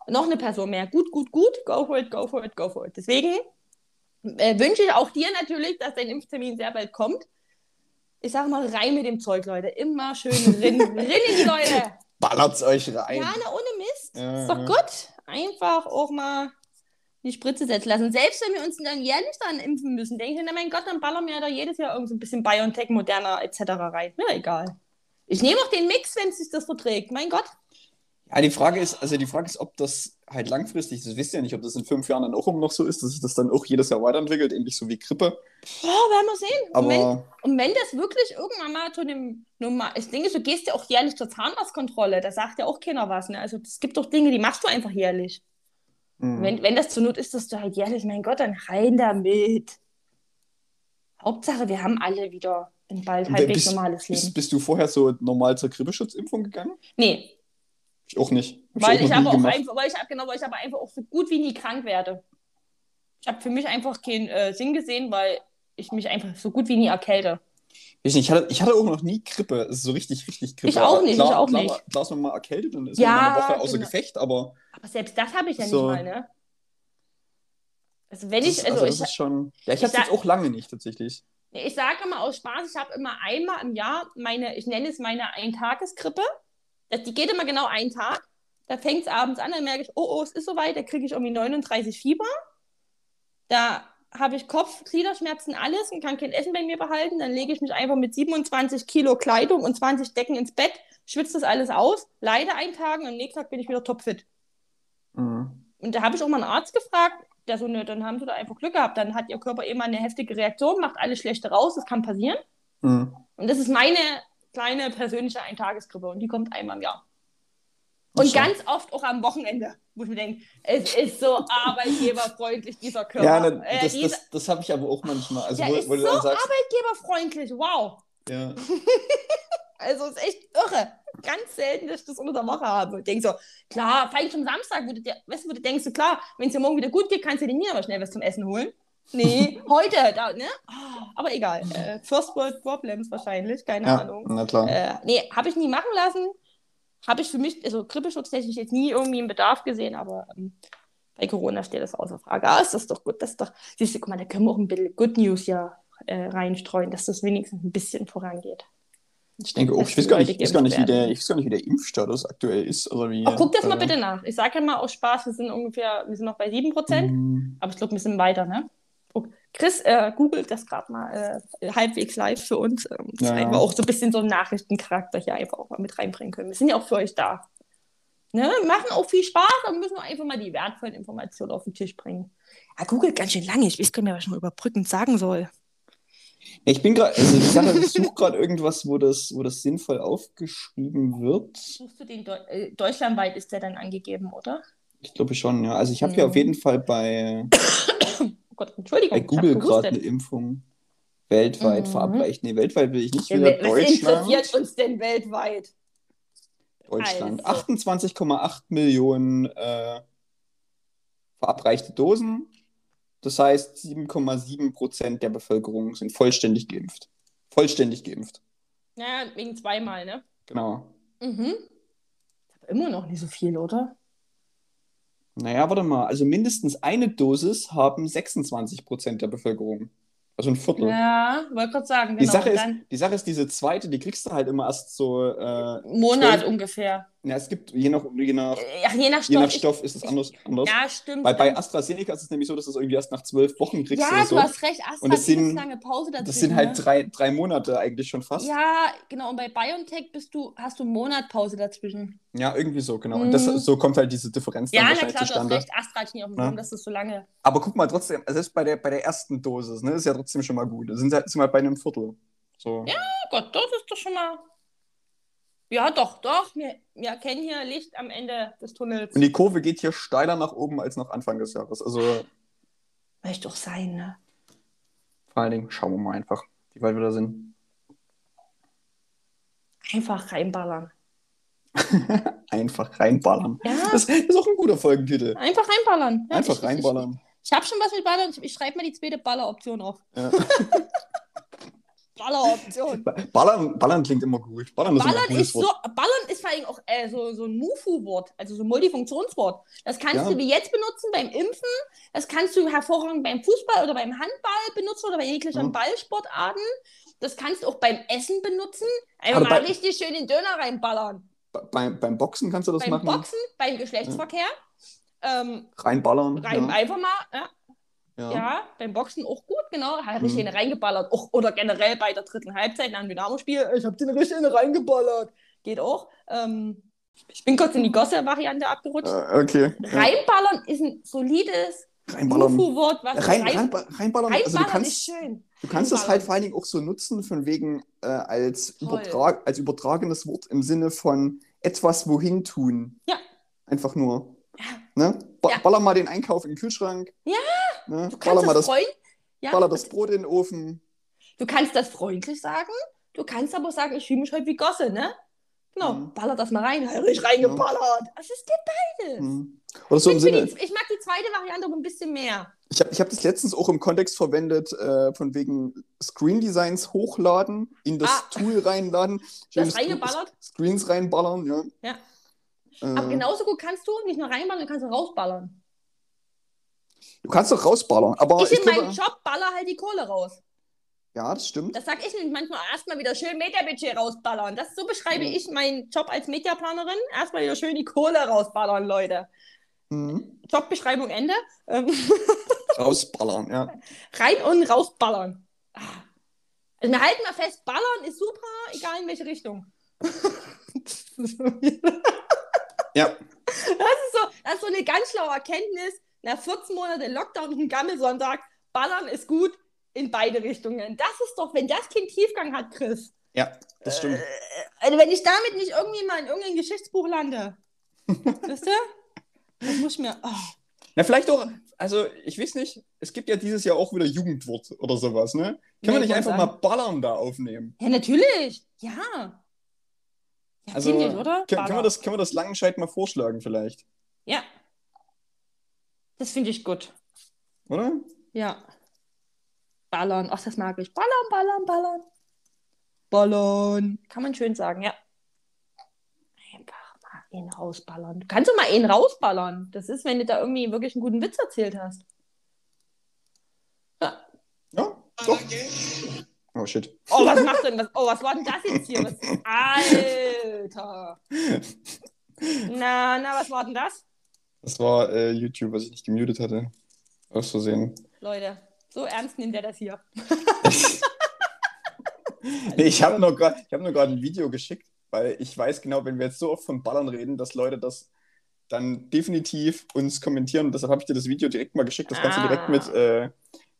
Noch eine Person mehr. Gut, gut, gut. Go for it, go for it, go for it. Deswegen äh, wünsche ich auch dir natürlich, dass dein Impftermin sehr bald kommt. Ich sage mal, rein mit dem Zeug, Leute. Immer schön rin, rin in die Leute. ballert's euch rein. Ja, na, ohne Mist. Ja, ist doch ja. gut. Einfach auch mal die Spritze setzen lassen. Selbst wenn wir uns dann jährlich dann impfen müssen, denke ich mir, na mein Gott, dann ballern wir da jedes Jahr irgend so ein bisschen BioNTech, Moderna etc. rein. Mir egal. Ich nehme auch den Mix, wenn sich das verträgt. Mein Gott. Ja, die Frage ist, also die Frage ist, ob das halt langfristig, das wisst ihr ja nicht, ob das in fünf Jahren dann auch immer noch so ist, dass sich das dann auch jedes Jahr weiterentwickelt, ähnlich so wie Grippe. Ja, werden wir sehen. Und wenn, Aber und wenn das wirklich irgendwann mal zu dem normal, ich denke, du gehst ja auch jährlich zur Zahnarztkontrolle, da sagt ja auch keiner was. Ne? Also es gibt doch Dinge, die machst du einfach jährlich. mh, Wenn, wenn das zur Not ist, dass du halt jährlich, mein Gott, dann rein damit. Hauptsache, wir haben alle wieder ein bald halbwegs normales Leben. bist, bist du vorher so normal zur Grippeschutzimpfung gegangen? nee, Ich auch nicht. Hab weil ich noch aber auch gemacht. einfach, weil ich genau, weil ich aber einfach auch so gut wie nie krank werde. Ich habe für mich einfach keinen äh, Sinn gesehen, weil ich mich einfach so gut wie nie erkälte. Ich, nicht, ich, hatte, ich hatte auch noch nie Grippe. Es ist so richtig, richtig Grippe. Ich auch nicht, klar, ich auch klar, nicht. Klar ist man mal erkältet und ist Ja, man eine Woche außer genau. Gefecht, aber Aber selbst das habe ich ja So. nicht mal, ne? Also wenn ich, ist, also, also ich, ist schon. Ja, ich ich habe jetzt auch lange nicht tatsächlich. Ich sage immer aus Spaß, ich habe immer einmal im Jahr meine, ich nenne es meine Eintageskrippe. Das- Die geht immer genau einen Tag. Da fängt es abends an, dann merke ich, oh, oh, es ist soweit, da kriege ich irgendwie 39 Fieber. Da habe ich Kopf, Gliederschmerzen, alles und kann kein Essen bei mir behalten. Dann lege ich mich einfach mit 27 Kilo Kleidung und 20 Decken ins Bett, schwitze das alles aus, leide einen Tag und am nächsten Tag bin ich wieder topfit. Mhm. Und da habe ich auch mal einen Arzt gefragt, der so, ne, dann haben sie da einfach Glück gehabt. Dann hat ihr Körper immer eine heftige Reaktion, macht alles Schlechte raus, das kann passieren. Mhm. Und das ist meine kleine persönliche Eintageskrippe und die kommt einmal im Jahr. Und so. ganz oft auch am Wochenende, wo ich mir denke, es ist so arbeitgeberfreundlich, dieser Körper. Ja, ne, Äh, das, dieser- das, das habe ich aber auch manchmal. Also, ja, wo, ist wo so sagst, arbeitgeberfreundlich, wow. ja, Also ist echt irre. Ganz selten, dass ich das unter der Woche habe. Ich denke so, klar, vielleicht schon Samstag, wo du, dir- weißt wo du denkst, so, klar, wenn es dir morgen wieder gut geht, kannst du dir nie aber schnell was zum Essen holen. Nee, heute, da, ne? Ah, Aber egal. Äh, First World Problems wahrscheinlich, keine ja, Ahnung. na klar. Äh, nee, habe ich nie machen lassen. Habe ich für mich, also grippeschutztechnisch jetzt nie irgendwie einen Bedarf gesehen, aber ähm, bei Corona steht das außer Frage. Ah, ist das doch gut, das ist doch, siehst du, guck mal, da können wir auch ein bisschen Good News ja äh, reinstreuen, dass das wenigstens ein bisschen vorangeht. Ich denke auch, ich weiß gar nicht, weiß gar nicht, wie der, ich weiß gar nicht, wie der Impfstatus aktuell ist. Also wie, Oh, guck das mal äh, bitte nach. Ich sage ja mal aus Spaß, wir sind ungefähr, wir sind noch bei 7%, mm, aber ich glaube, wir sind weiter, ne? Chris äh, googelt das gerade mal äh, halbwegs live für uns, ähm, damit ja. wir auch so ein bisschen so einen Nachrichtencharakter hier einfach auch mal mit reinbringen können. Wir sind ja auch für euch da. Ne? Machen auch viel Spaß und müssen wir einfach mal die wertvollen Informationen auf den Tisch bringen. Er googelt ganz schön lange. Ich weiß gar nicht mehr, was ich noch überbrückend sagen soll. Ich bin gerade, also Sache, ich suche gerade irgendwas, wo das, wo das sinnvoll aufgeschrieben wird. Suchst du den Deu äh, deutschlandweit ist der dann angegeben, oder? Ich glaube schon, ja. Also ich habe hier Mhm. auf jeden Fall bei, Oh Gott, Entschuldigung. bei ich Google gerade eine Impfung weltweit Mhm. verabreicht. Nee, weltweit will ich nicht wieder. was Deutschland. interessiert uns denn weltweit? Deutschland. Also. 28,8 Millionen äh, verabreichte Dosen. Das heißt, 7,7 Prozent der Bevölkerung sind vollständig geimpft. Vollständig geimpft. Ja, wegen zweimal, ne? Genau. Mhm. Aber immer noch nicht so viel, oder? Naja, warte mal. Also mindestens eine Dosis haben 26 Prozent der Bevölkerung. Also ein Viertel. Ja, wollte gerade sagen, Die, genau. Sache und ist, die Sache ist, diese zweite, die kriegst du halt immer erst so. Äh, Monat zwölf- ungefähr. Ja, es gibt, je nach, je nach, Ach, je nach Stoff. je nach ich- Stoff ist es anders. anders. Ja, stimmt. Bei, bei AstraZeneca ist es nämlich so, dass du es irgendwie erst nach zwölf Wochen kriegst ja, oder so. du hast recht. Astra Und das sind- lange Pause dazwischen. Das sind halt ne? drei, drei Monate eigentlich schon fast. Ja, Ja, genau. Und bei BioNTech bist du, hast du einen Monat Pause dazwischen. irgendwie so, genau. Und das, Mhm. so kommt halt diese Differenz dann Ja, na wahrscheinlich klar, du hast zustande. recht. Astra hat auf dem Ja. Schirm, dass das so lange. Aber guck mal, trotzdem, selbst bei der, bei der ersten Dosis, ne, ist ja trotzdem schon mal gut. Da sind, halt- sind wir halt bei einem Viertel. So. Ja. Gott, das ist doch schon mal. Ja, doch, doch. Wir, wir erkennen hier Licht am Ende des Tunnels. Und die Kurve geht hier steiler nach oben als noch Anfang des Jahres. Also Möchte doch sein, ne? vor allen Dingen schauen wir mal einfach, wie weit wir da sind. Einfach reinballern. Einfach reinballern. Ja, Das ist auch ein guter Folgentitel. einfach reinballern. Ja, Einfach ich, ich, reinballern. Ich, ich habe schon was mit Ballern. Ich, ich schreibe mir die zweite Balleroption auf. Ja. Balleroption. Ballern, ballern klingt immer gut. Ballern ist Ballern ist, so. Ballern ist vor allem auch äh, so, so ein Mufu-Wort, also so ein Multifunktionswort. Das kannst Ja. du wie jetzt benutzen beim Impfen, das kannst du hervorragend beim Fußball oder beim Handball benutzen oder bei jeglichen Ja. Ballsportarten. Das kannst du auch beim Essen benutzen. Einfach Aber mal bei- richtig schön den Döner reinballern. Beim, beim Boxen kannst du das beim machen. Boxen, beim Geschlechtsverkehr. Ähm, Reinballern. rein, ja. einfach mal, ja, Ja. ja, beim Boxen auch gut, genau. Hat richtig Mhm. eine reingeballert. Auch, oder generell bei der dritten Halbzeit nach dem Dynamo-Spiel. Ich habe den richtig eine reingeballert. Geht auch. Ähm, ich bin kurz in die Gosse-Variante abgerutscht. Äh, okay. Ja. Reinballern ist ein solides Reinballern. Mufu-Wort. Was Rein, rein, rein, reinballern, also du reinballern ist kannst, schön. du kannst das Reinballern. halt vor allen Dingen auch so nutzen, von wegen äh, als, übertrag, als übertragenes Wort im Sinne von etwas wohin tun. Ja. Einfach nur. Ja. Ne? Ba Ja. Baller mal den Einkauf in den Kühlschrank. Ja. Ne? Du Baller kannst mal das, das. Ja, baller das Brot in den Ofen. Du kannst das freundlich sagen. Du kannst aber sagen, ich fühle mich heute wie Gosse, ne? Genau, Mhm. baller das mal rein. Richtig reingeballert. Das ist geht beides. Hm. Oder so im Ich, finde Sinne. die, ich mag die zweite Variante aber ein bisschen mehr. Ich habe ich hab das letztens auch im Kontext verwendet, äh, von wegen Screen Designs hochladen, in das Ah. Tool reinladen, schönes reingeballert? Screens reinballern, ja. Ja. Äh, Aber genauso gut kannst du nicht nur reinballern, du kannst auch rausballern. Du kannst doch rausballern, aber ich in glaube- meinem Job baller halt die Kohle raus. Ja, das stimmt. Das sag ich nämlich manchmal erstmal wieder schön Mediabudget rausballern. Das, so beschreibe Ja. ich meinen Job als Mediaplanerin. Erstmal wieder schön die Kohle rausballern, Leute. Mhm. Jobbeschreibung Ende. Ähm, Rausballern, ja. rein und rausballern. Ah. Also wir halten mal fest, ballern ist super, egal in welche Richtung. Ja, Das ist so, das ist so eine ganz schlaue Erkenntnis. Nach 14 Monate Lockdown und einem Gammelsonntag, Ballern ist gut in beide Richtungen. Das ist doch, wenn das Kind Tiefgang hat, Chris. ja, das stimmt. Äh, also wenn ich damit nicht irgendwie mal in irgendein Geschichtsbuch lande. Wisst ihr? Das muss ich mir. Oh. Na, vielleicht auch, also ich weiß nicht, es gibt ja dieses Jahr auch wieder Jugendwort oder sowas, ne? Können Nee, wir nicht einfach sein. mal Ballern da aufnehmen? Ja, natürlich. Ja. Ja, Also, ich, oder? Können, können, wir das, können wir das Langenscheid mal vorschlagen vielleicht, Ja. Das finde ich gut. oder? Ja. Ballern. Ach, das mag ich. Ballern, ballern, ballern. Ballern. Kann man schön sagen, ja. Einfach mal ihn rausballern. Du kannst doch mal ihn rausballern. Das ist, wenn du da irgendwie wirklich einen guten Witz erzählt hast. Ja. Ja, doch. Oh shit. Oh, was macht denn das? Oh, was war denn das jetzt hier? Was? Alter. Na, na, was war denn das? Das war äh, YouTube, was ich nicht gemutet hatte. Aus Versehen. Leute, So ernst nimmt er das hier. nee, ich habe nur gerade hab ein Video geschickt, weil ich weiß genau, wenn wir jetzt so oft von Ballern reden, dass Leute das dann definitiv uns kommentieren. Und deshalb habe ich dir das Video direkt mal geschickt. Das kannst du direkt mit, äh,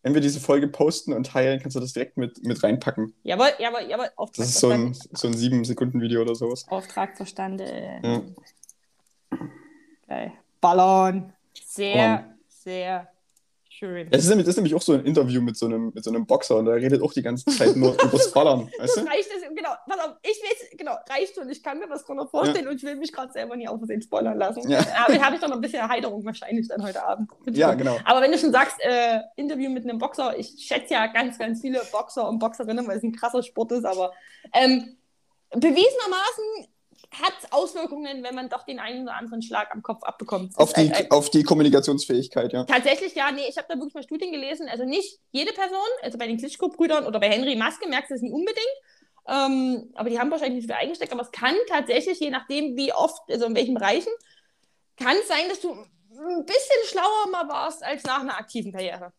wenn wir diese Folge posten und teilen, kannst du das direkt mit, mit reinpacken. Jawohl, jawohl, jawohl. Auftrag das ist so ein, so ein 7-Sekunden-Video oder sowas. Auftrag verstanden. Ja. Geil. Ballern. Sehr, Ballern. sehr Schön. Das ist, nämlich, das ist nämlich auch so ein Interview mit so einem, mit so einem Boxer und der redet auch die ganze Zeit nur übers Ballern. Weißt das reicht, das, genau. Pass auf, ich weiß, genau, reicht schon. Ich kann mir das drunter vorstellen ja. und ich will mich gerade selber nie auf Versehen spoilern lassen. Ja. Aber habe ich doch noch ein bisschen Erheiterung wahrscheinlich dann heute Abend. Ja, genau. Aber wenn du schon sagst, äh, Interview mit einem Boxer, ich schätze ja ganz, ganz viele Boxer und Boxerinnen, weil es ein krasser Sport ist, aber ähm, bewiesenermaßen hat Auswirkungen, wenn man doch den einen oder anderen Schlag am Kopf abbekommt. Auf die, halt, auf die Kommunikationsfähigkeit, ja. Tatsächlich, ja, nee, ich habe da wirklich mal Studien gelesen. Also nicht jede Person, also bei den Klitschko-Brüdern oder bei Henry Maske merkst du es nicht unbedingt. Ähm, aber die haben wahrscheinlich nicht so viel eingesteckt. Aber es kann tatsächlich, je nachdem, wie oft, also in welchen Bereichen, kann es sein, dass du ein bisschen schlauer mal warst als nach einer aktiven Karriere.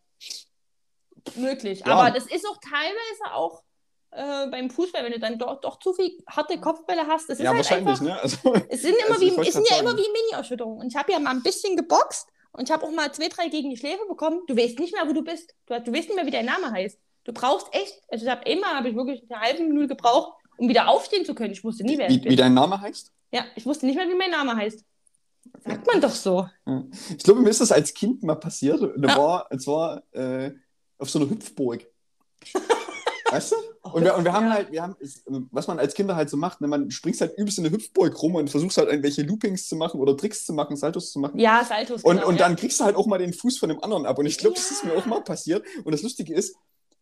Möglich. Ja. Aber das ist auch teilweise auch äh, beim Fußball, wenn du dann doch, doch zu viel harte Kopfbälle hast. Das ist ja, halt wahrscheinlich, einfach, ne? Also, es sind, immer also, wie, es sind ja immer wie Mini-Erschütterungen. Und ich habe ja mal ein bisschen geboxt und ich habe auch mal zwei, drei gegen die Schläfe bekommen. Du weißt nicht mehr, wo du bist. Du, du weißt nicht mehr, wie dein Name heißt. Du brauchst echt, also ich habe immer, habe ich wirklich eine halbe Minute gebraucht, um wieder aufstehen zu können. Ich wusste nie, wer wie, ich bin. Wie dein Name heißt? Ja, ich wusste nicht mehr, wie mein Name heißt. Sagt man doch so. Ich glaube, mir ist das als Kind mal passiert. Und ja. war, es war äh, auf so einer Hüpfburg. Weißt du? Und wir, und wir haben ja. halt, wir haben, was man als Kinder halt so macht, ne, man springt halt übelst in eine Hüpfburg rum und versucht halt irgendwelche Loopings zu machen oder Tricks zu machen, Saltos zu machen. Ja, Saltos. Und, genau, und dann kriegst du halt auch mal den Fuß von dem anderen ab. Und ich glaube, ja. das ist mir auch mal passiert. Und das Lustige ist,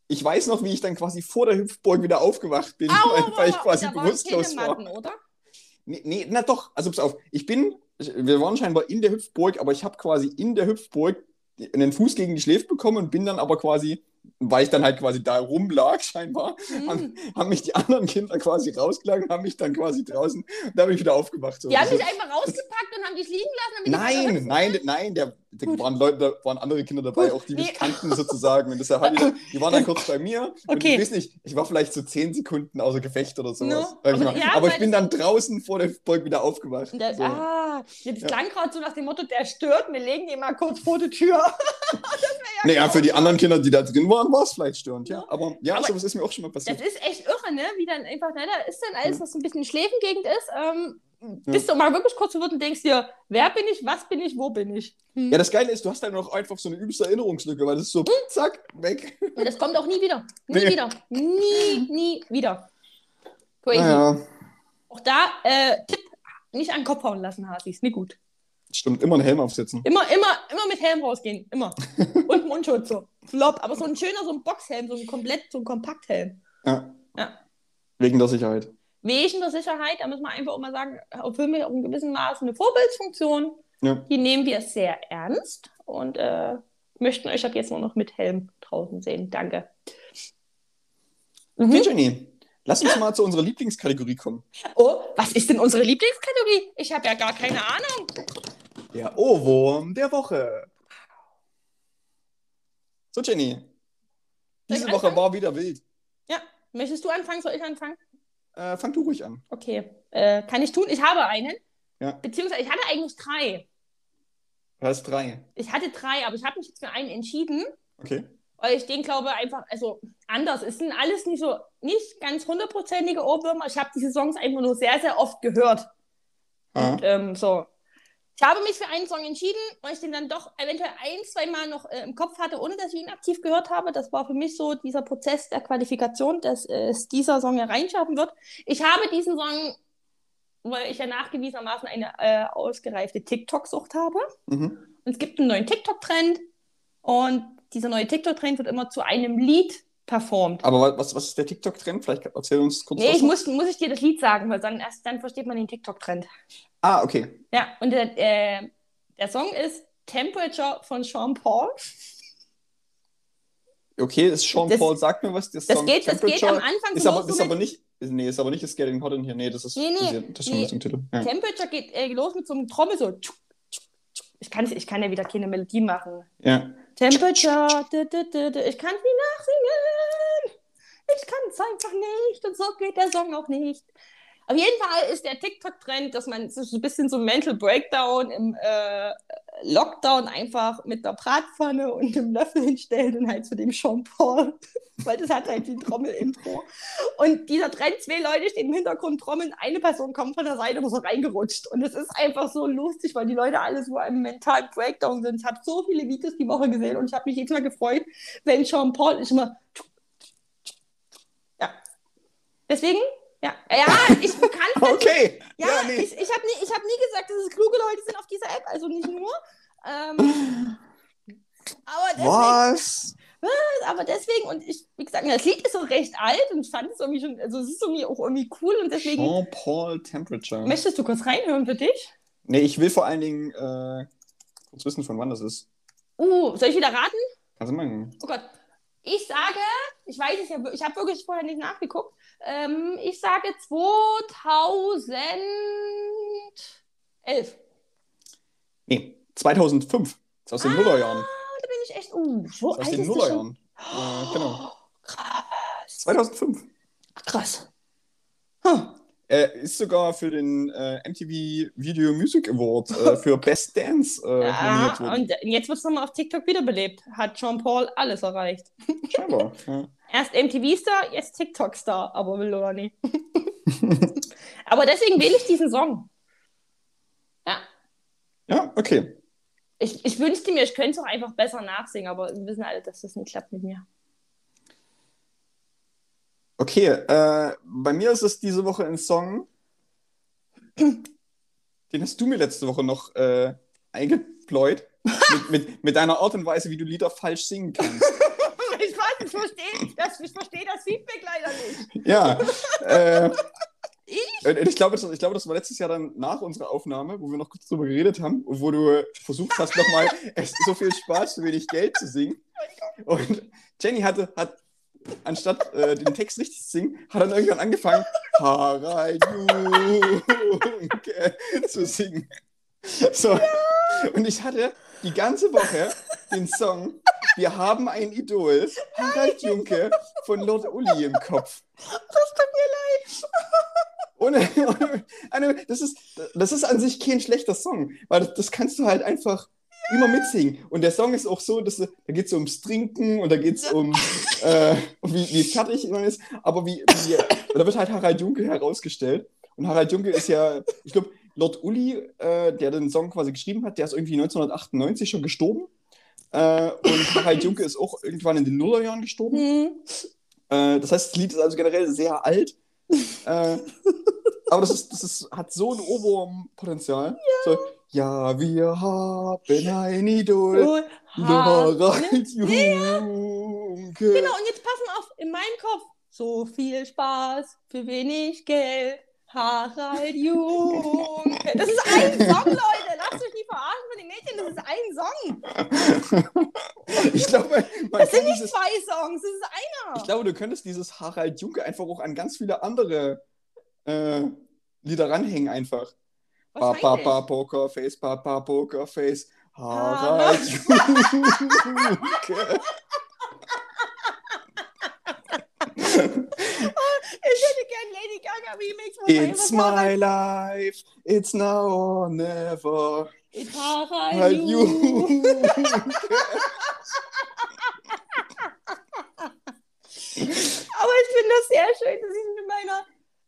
ich weiß noch, wie ich dann quasi vor der Hüpfburg wieder aufgewacht bin, Au, weil, ich quasi bewusstlos war. Oder? Nee, nee, na doch, also pass auf, ich bin, wir waren scheinbar in der Hüpfburg, aber ich habe quasi in der Hüpfburg einen Fuß gegen die Schläfe bekommen und bin dann aber quasi weil ich dann halt quasi da rumlag, scheinbar, mhm. haben, haben, mich die anderen Kinder quasi rausgelagen, haben mich dann quasi draußen, da bin ich wieder aufgewacht. So. Die haben dich einfach rausgepackt und haben dich liegen lassen? Nein, nein, nein, der, da waren Leute, da waren andere Kinder dabei, Gut. auch die mich nee. kannten sozusagen. Und deshalb halt ich, die waren dann kurz bei mir. Okay. Und ich weiß nicht, ich war vielleicht so zehn Sekunden außer Gefecht oder sowas. No. Aber, ja, aber ich bin dann draußen vor der Burg wieder aufgewacht. Der, so. Ah, das ja. klang gerade so nach dem Motto, der stört, wir legen ihn mal kurz vor die Tür. das ja naja, für die anderen Kinder, die da drin waren, war es vielleicht störend, ja. Aber ja, aber sowas ist mir auch schon mal passiert. Das ist echt irre, ne? Wie dann einfach, ne, da ist dann alles, was so ein bisschen Schläfengegend ist. Ähm, bist du mal wirklich kurz verwirrt und denkst dir, wer bin ich, was bin ich, wo bin ich? Hm. Ja, das Geile ist, du hast dann noch einfach so eine übelste Erinnerungslücke, weil das ist so, hm. zack, weg. Und das kommt auch nie wieder. Nie nee. wieder. Nie, nie wieder. Crazy. Naja. Auch da, äh, Tipp, nicht an den Kopf hauen lassen, Hasis. Nie gut. Stimmt, immer einen Helm aufsetzen. Immer, immer, immer mit Helm rausgehen. Immer. Und Mundschutz so. Flop. Aber so ein schöner, so ein Boxhelm, so ein komplett, so ein Kompakthelm. Ja. ja. Wegen der Sicherheit. Wegen der Sicherheit, da müssen wir einfach auch mal sagen, erfüllen wir auch in gewissem Maße eine Vorbildsfunktion. Ja. Die nehmen wir sehr ernst und äh, möchten euch ab jetzt nur noch mit Helm draußen sehen. Danke. Mhm. Jenny, lass uns mal zu unserer Lieblingskategorie kommen. Oh, was ist denn unsere Lieblingskategorie? Ich habe ja gar keine Ahnung. Der Ohrwurm der Woche. So, Jenny. Diese Woche anfangen? war wieder wild. Ja. Möchtest du anfangen? Soll ich anfangen? Äh, fang du ruhig an. Okay. Äh, kann ich tun? Ich habe einen. Ja. Beziehungsweise ich hatte eigentlich drei. Du hast drei. Ich hatte drei, aber ich habe mich jetzt für einen entschieden. Okay. Weil ich den glaube einfach, also anders. Es sind alles nicht so, nicht ganz hundertprozentige Ohrwürmer. Ich habe diese Songs einfach nur sehr, sehr oft gehört. Und ähm, so, ich habe mich für einen Song entschieden, weil ich den dann doch eventuell ein, zwei Mal noch äh, im Kopf hatte, ohne dass ich ihn aktiv gehört habe. Das war für mich so dieser Prozess der Qualifikation, dass äh, es dieser Song hereinschaffen wird. Ich habe diesen Song, weil ich ja nachgewiesenermaßen eine äh, ausgereifte TikTok-Sucht habe. Mhm. Und es gibt einen neuen TikTok-Trend und dieser neue TikTok-Trend wird immer zu einem Lied performt. Aber was, was ist der TikTok-Trend? Vielleicht erzähl uns kurz nee. Ich muss, muss ich dir das Lied sagen, weil dann, erst dann versteht man den TikTok-Trend. Ah, okay. Ja, und der, äh, der Song ist Temperature von Sean Paul. Okay, ist Sean das, Paul, sagt mir was. Das, das, geht, das geht am Anfang ist aber, ist aber nicht, nee, ist aber nicht das Getting Hot in hier. Nee, das ist, nee, nee, das ist schon nee. Titel. Ja. Temperature geht äh, los mit so einem Trommel so. Ich kann, ich kann ja wieder keine Melodie machen. Ja. Temperature, du, du, du, ich kann es nie nachsingen. Ich kann es einfach nicht und so geht der Song auch nicht. Auf jeden Fall ist der TikTok-Trend, dass man so ein bisschen so Mental Breakdown im äh, Lockdown einfach mit der Bratpfanne und einem Löffel hinstellt und halt zu dem Jean Paul, weil das hat halt die Trommel-Intro. Und dieser Trend, zwei Leute stehen im Hintergrund trommeln, eine Person kommt von der Seite und so reingerutscht. Und es ist einfach so lustig, weil die Leute alle so einem mentalen Breakdown sind. Ich habe so viele Videos die Woche gesehen und ich habe mich jedes Mal gefreut, wenn Jean Paul ist immer. Ja. Deswegen ja, ja ich kann Okay. Ja, ja nee. ich, ich habe nie, hab nie gesagt, dass es kluge Leute sind auf dieser App, also nicht nur. Ähm, aber deswegen, Was? Aber deswegen, und ich, wie gesagt, das Lied ist auch recht alt und ich fand es irgendwie schon, also es ist irgendwie auch irgendwie cool und deswegen. Jean-Paul Temperature. Möchtest du kurz reinhören für dich? Nee, ich will vor allen Dingen äh, kurz wissen, von wann das ist. Uh, soll ich wieder raten? Kannst du machen. Oh Gott. Ich sage, ich weiß es ja, ich habe wirklich vorher nicht nachgeguckt. Ähm, ich sage 2011. Nee, 2005. Das ist aus den ah, Nullerjahren. Da bin ich echt. Uh, so das ist aus den Nullerjahren. Ja, genau. Krass. 2005. Krass. Huh. Er ist sogar für den äh, MTV Video Music Award äh, für Best Dance äh, ja, Und jetzt wird es nochmal auf TikTok wiederbelebt. Hat Jean Paul alles erreicht. Scheinbar. ja. Erst MTV-Star, jetzt TikTok-Star, aber will oder nicht. aber deswegen wähle ich diesen Song. Ja. Ja, okay. Ich, ich wünschte mir, ich könnte es auch einfach besser nachsingen, aber wir wissen alle, dass das nicht klappt mit mir. Okay, äh, bei mir ist es diese Woche ein Song, den hast du mir letzte Woche noch äh, eingepläut. mit, mit, mit deiner Art und Weise, wie du Lieder falsch singen kannst. ich weiß, ich verstehe das, ich versteh das Feedback leider nicht. Ja. Äh, ich? Ich glaube, das, ich glaube, das war letztes Jahr dann nach unserer Aufnahme, wo wir noch kurz drüber geredet haben und wo du versucht hast, nochmal so viel Spaß für wenig Geld zu singen. Und Jenny hatte, hat anstatt äh, den Text richtig zu singen, hat dann irgendwann angefangen, Harald Junke zu singen. So. Ja. Und ich hatte die ganze Woche den Song Wir haben ein Idol, Harald Junke von Lord Uli im Kopf. Das tut mir leid. Ohne, ohne, das, ist, das ist an sich kein schlechter Song, weil das, das kannst du halt einfach immer mitsingen. Und der Song ist auch so, dass da geht es ums Trinken und da geht es um, äh, wie, wie fertig man ist. Aber wie, wie da wird halt Harald Junke herausgestellt. Und Harald Junke ist ja, ich glaube, Lord Uli, äh, der den Song quasi geschrieben hat, der ist irgendwie 1998 schon gestorben. Äh, und Harald Junke ist auch irgendwann in den Nullerjahren gestorben. Mhm. Äh, das heißt, das Lied ist also generell sehr alt. Äh, aber das, ist, das ist, hat so ein Ohrwurmpotenzial. Ja. So, ja, wir haben ein Idol. Harald Junke. Genau, und jetzt passen auf, in meinem Kopf. So viel Spaß für wenig Geld. Harald Junke. Das ist ein Song, Leute. Lasst euch nicht verarschen von den Mädchen. Das ist ein Song. Ich glaube, das sind nicht dieses, zwei Songs. Das ist einer. Ich glaube, du könntest dieses Harald Junke einfach auch an ganz viele andere äh, Lieder ranhängen einfach. Papa Pokerface, Papa Pokerface, Harald Junke. Ich hätte gern Lady Gaga Remix. It's my life, it's now or never. It's Harald Junke. Aber ich finde das sehr schön, dass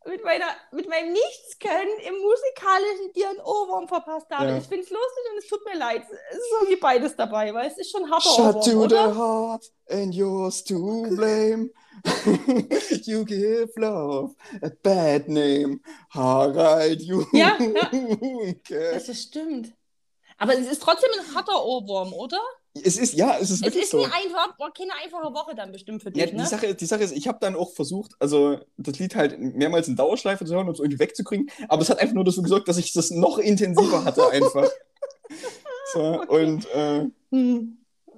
mit meiner mit, meinem Nichtskönnen im musikalischen dir einen Ohrwurm verpasst habe. Ja. Ich finde es lustig und es tut mir leid. Es ist irgendwie beides dabei, weil es ist schon harter Shut Ohrwurm, to oder? the heart and yours to blame. you give love a bad name. Harald Junke. Ja, ja. Das stimmt. Aber es ist trotzdem ein harter Ohrwurm, oder? Es ist, ja, es ist wirklich Es ist so. einfach, boah, keine einfache Woche dann bestimmt für dich, ja, ne? die, Sache, die Sache ist, ich habe dann auch versucht, also das Lied halt mehrmals in Dauerschleife zu hören, um es irgendwie wegzukriegen, aber es hat einfach nur dafür gesorgt, dass ich das noch intensiver hatte einfach. so, okay. und äh, hm.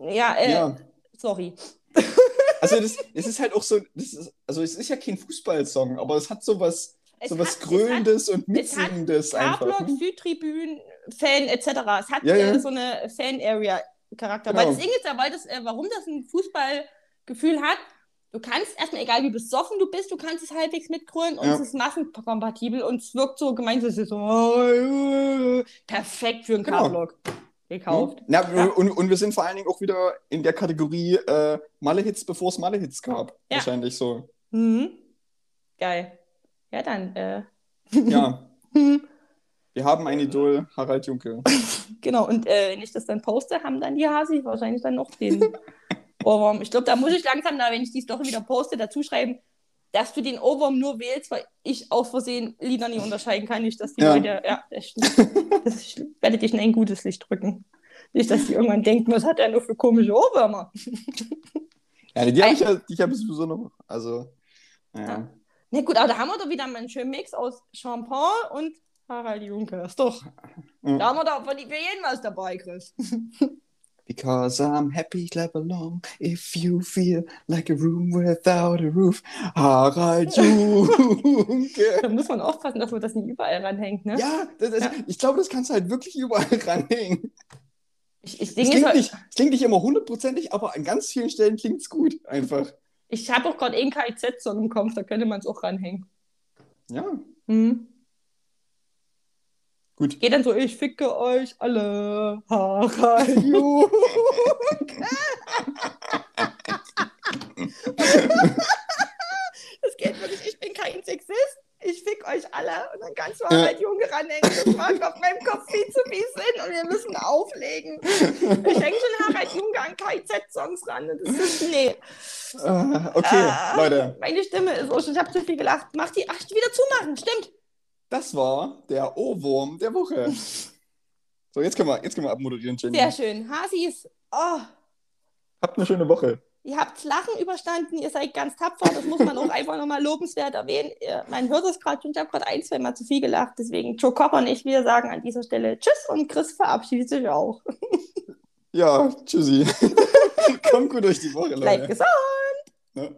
ja, äh, ja, sorry. Also das, es ist halt auch so, ist, also es ist ja kein Fußballsong, aber es hat sowas, es sowas hat, Grölendes und Mitsingendes einfach. K-Block, ne? Südtribünen, Fan etc. Es hat Ja, ja. Äh, so eine Fan-Area-Charakter. Genau. Weil das Ding ist ja, weil das, äh, warum das ein Fußballgefühl hat, du kannst erstmal, egal wie besoffen du bist, du kannst es halbwegs mitgrölen und Ja. es ist massenkompatibel und es wirkt so gemeint, es ist so äh, perfekt für einen Genau. K-Block gekauft. Ja, Ja. Und, und wir sind vor allen Dingen auch wieder in der Kategorie äh, Malle-Hits, bevor es Malle-Hits gab. Ja. Wahrscheinlich so. Mhm. Geil. Ja, dann, äh, Ja, wir haben ein Idol, Harald Junke. genau. Und äh, wenn ich das dann poste, haben dann die Hasi wahrscheinlich dann noch den Ohrwurm. Ich glaube, da muss ich langsam, da, wenn ich die Story wieder poste, dazu schreiben, dass du den Ohrwurm nur wählst, weil ich aus Versehen Lieder nicht unterscheiden kann. Nicht, dass die Ja. Leute, ja, das das ich werde dich in ein gutes Licht drücken. Nicht, dass die irgendwann denken, was hat er nur für komische Ohrwürmer? Ja, die habe ich ja, die hab ich sowieso noch. Also, ja. Na gut, aber da haben wir doch wieder mal einen schönen Mix aus Jean-Paul und Harald Junke. Ist doch. Ja. Da haben wir doch für jeden was dabei, Chris. Because I'm happy, clap along. If you feel like a room without a roof. Harald Junke. Da muss man aufpassen, dass man das nicht überall ranhängt, ne? Ja, das, das, Ja. ich glaube, das kannst du halt wirklich überall ranhängen. Ich, ich, Es Ding ist klingt, halt- nicht, es klingt nicht immer hundertprozentig, aber an ganz vielen Stellen klingt es gut. Einfach. ich habe auch gerade eh einen KIZ-Song im Kopf, da könnte man es auch ranhängen. Ja, Mhm. Gut. Geht dann so, ich ficke euch alle. Harald Junke. Es geht wirklich, ich bin kein Sexist. Ich fick euch alle und dann kannst du Harald Junge ranhängen. Das macht auf meinem Kopf viel zu viel Sinn und wir müssen auflegen. Ich hänge schon Harald Junge an KIZ-Songs ran. und Das ist, nee. Ah, okay, Ah, Leute, Meine Stimme ist auch schon, ich habe zu viel gelacht. Mach die, ach, wieder zumachen, stimmt. Das war der Ohrwurm der Woche. So, jetzt können wir, jetzt können wir abmoderieren, Jenny. Sehr schön. Hasis, oh, Habt eine schöne Woche. ihr habt Lachen überstanden, ihr seid ganz tapfer. Das muss man auch einfach nochmal lobenswert erwähnen. Man hört es gerade schon, ich habe gerade ein, zwei Mal zu viel gelacht. Deswegen, Joe Kocher und ich, wir sagen an dieser Stelle Tschüss und Chris verabschiedet sich auch. Ja, tschüssi. Kommt gut durch die Woche, Bleibt Leute. gesund. Ja.